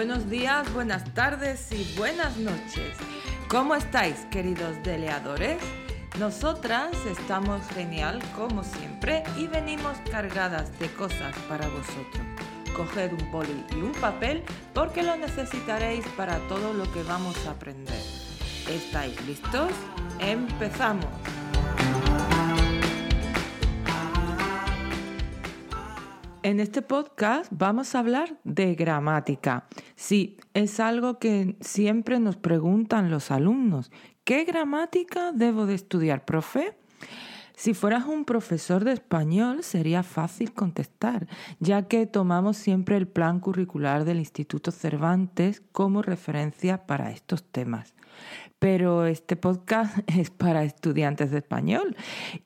buenos días, buenas tardes y buenas noches. ¿Cómo estáis, queridos deleadores? Nosotras estamos genial como siempre y venimos cargadas de cosas para vosotros. Coged un boli y un papel porque lo necesitaréis para todo lo que vamos a aprender. ¿Estáis listos? ¡Empezamos! En este podcast vamos a hablar de gramática. Sí, es algo que siempre nos preguntan los alumnos. ¿Qué gramática debo de estudiar, profe? Si fueras un profesor de español sería fácil contestar, ya que tomamos siempre el plan curricular del Instituto Cervantes como referencia para estos temas pero este podcast es para estudiantes de español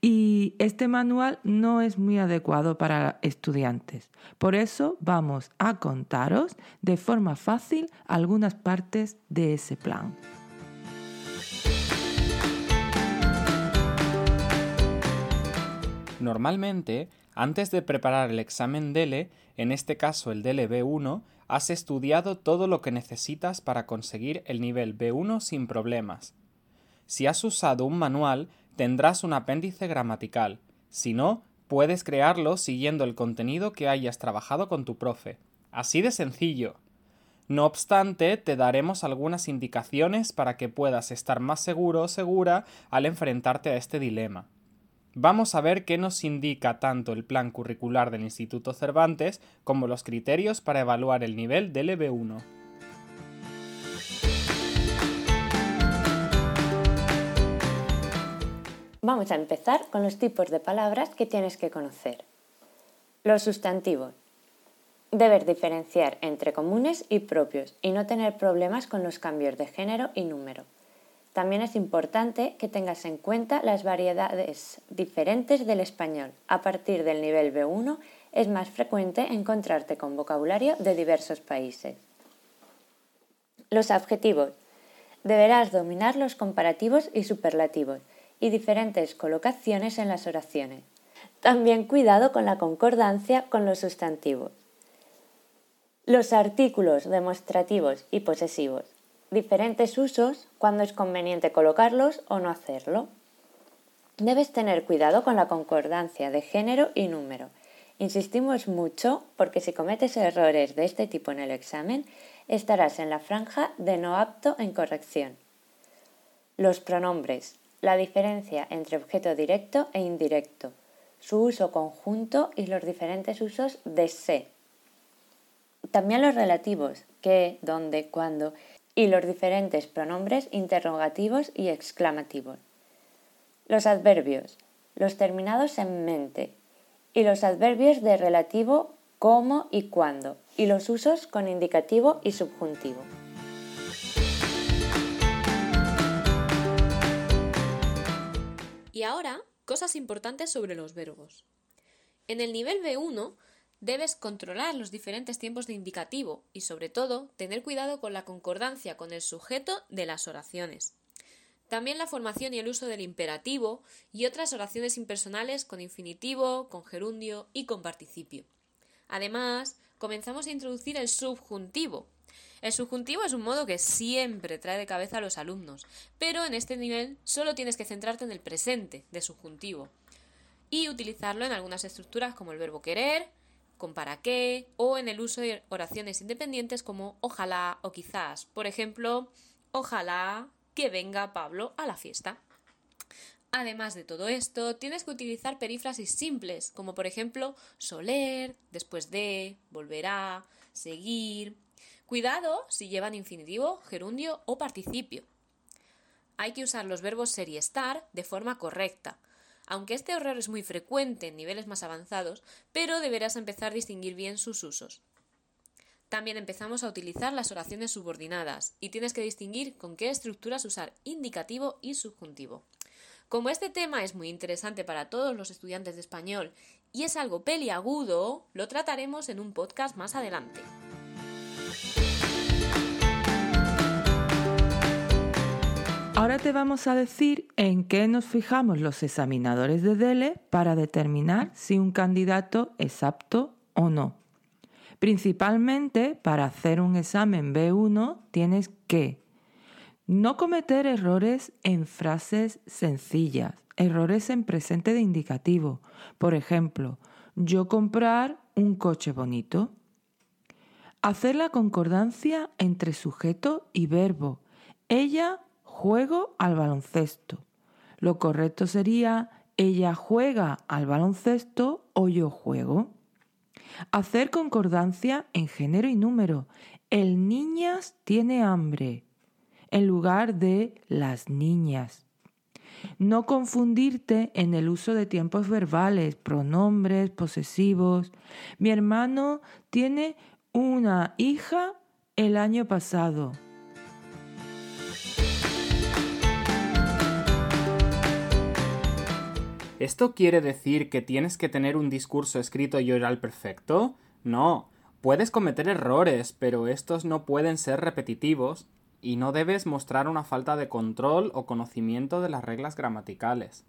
y este manual no es muy adecuado para estudiantes. Por eso vamos a contaros de forma fácil algunas partes de ese plan. Normalmente, antes de preparar el examen DELE, en este caso el DELE B1, has estudiado todo lo que necesitas para conseguir el nivel B1 sin problemas. Si has usado un manual, tendrás un apéndice gramatical. Si no, puedes crearlo siguiendo el contenido que hayas trabajado con tu profe. Así de sencillo. No obstante, te daremos algunas indicaciones para que puedas estar más seguro o segura al enfrentarte a este dilema. Vamos a ver qué nos indica tanto el plan curricular del Instituto Cervantes como los criterios para evaluar el nivel del EB1. Vamos a empezar con los tipos de palabras que tienes que conocer. Los sustantivos. Debes diferenciar entre comunes y propios y no tener problemas con los cambios de género y número. También es importante que tengas en cuenta las variedades diferentes del español. A partir del nivel B1 es más frecuente encontrarte con vocabulario de diversos países. Los adjetivos. Deberás dominar los comparativos y superlativos y diferentes colocaciones en las oraciones. También cuidado con la concordancia con los sustantivos. Los artículos demostrativos y posesivos diferentes usos, cuando es conveniente colocarlos o no hacerlo. Debes tener cuidado con la concordancia de género y número. Insistimos mucho porque si cometes errores de este tipo en el examen, estarás en la franja de no apto en corrección. Los pronombres. La diferencia entre objeto directo e indirecto. Su uso conjunto y los diferentes usos de se. También los relativos, qué, dónde, cuándo y los diferentes pronombres interrogativos y exclamativos. Los adverbios, los terminados en mente y los adverbios de relativo cómo y cuándo y los usos con indicativo y subjuntivo. Y ahora, cosas importantes sobre los verbos. En el nivel B1 Debes controlar los diferentes tiempos de indicativo y, sobre todo, tener cuidado con la concordancia con el sujeto de las oraciones. También la formación y el uso del imperativo y otras oraciones impersonales con infinitivo, con gerundio y con participio. Además, comenzamos a introducir el subjuntivo. El subjuntivo es un modo que siempre trae de cabeza a los alumnos, pero en este nivel solo tienes que centrarte en el presente de subjuntivo y utilizarlo en algunas estructuras como el verbo querer, con para qué o en el uso de oraciones independientes como ojalá o quizás. Por ejemplo, ojalá que venga Pablo a la fiesta. Además de todo esto, tienes que utilizar perífrasis simples, como por ejemplo soler, después de, volverá, seguir. Cuidado si llevan infinitivo, gerundio o participio. Hay que usar los verbos ser y estar de forma correcta, aunque este error es muy frecuente en niveles más avanzados, pero deberás empezar a distinguir bien sus usos. También empezamos a utilizar las oraciones subordinadas y tienes que distinguir con qué estructuras usar indicativo y subjuntivo. Como este tema es muy interesante para todos los estudiantes de español y es algo peliagudo, lo trataremos en un podcast más adelante. Ahora te vamos a decir en qué nos fijamos los examinadores de DELE para determinar si un candidato es apto o no. Principalmente para hacer un examen B1 tienes que no cometer errores en frases sencillas, errores en presente de indicativo. Por ejemplo, yo comprar un coche bonito. Hacer la concordancia entre sujeto y verbo. Ella juego al baloncesto. Lo correcto sería ella juega al baloncesto o yo juego. Hacer concordancia en género y número. El niñas tiene hambre en lugar de las niñas. No confundirte en el uso de tiempos verbales, pronombres, posesivos. Mi hermano tiene una hija el año pasado. ¿Esto quiere decir que tienes que tener un discurso escrito y oral perfecto? No. Puedes cometer errores, pero estos no pueden ser repetitivos y no debes mostrar una falta de control o conocimiento de las reglas gramaticales.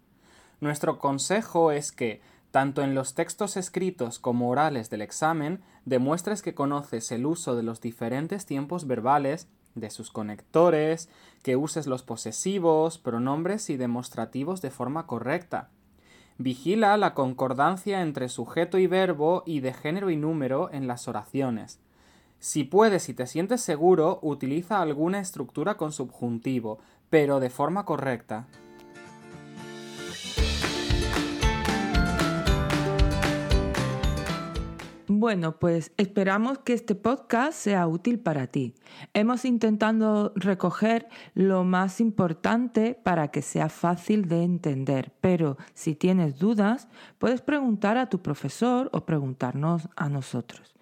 Nuestro consejo es que, tanto en los textos escritos como orales del examen, demuestres que conoces el uso de los diferentes tiempos verbales, de sus conectores, que uses los posesivos, pronombres y demostrativos de forma correcta. Vigila la concordancia entre sujeto y verbo y de género y número en las oraciones. Si puedes y te sientes seguro, utiliza alguna estructura con subjuntivo, pero de forma correcta. Bueno, pues esperamos que este podcast sea útil para ti. Hemos intentado recoger lo más importante para que sea fácil de entender, pero si tienes dudas, puedes preguntar a tu profesor o preguntarnos a nosotros.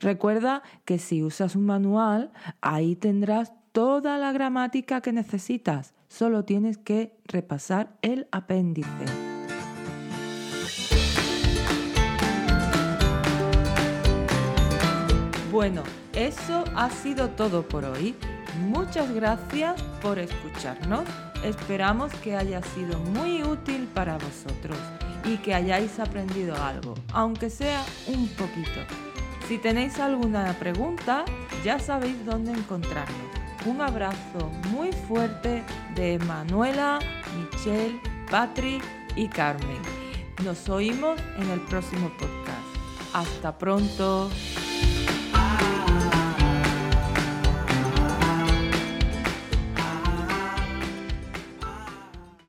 Recuerda que si usas un manual, ahí tendrás toda la gramática que necesitas. Solo tienes que repasar el apéndice. Bueno, eso ha sido todo por hoy. Muchas gracias por escucharnos. Esperamos que haya sido muy útil para vosotros y que hayáis aprendido algo, aunque sea un poquito. Si tenéis alguna pregunta, ya sabéis dónde encontrarnos. Un abrazo muy fuerte de Manuela, Michelle, Patrick y Carmen. Nos oímos en el próximo podcast. Hasta pronto.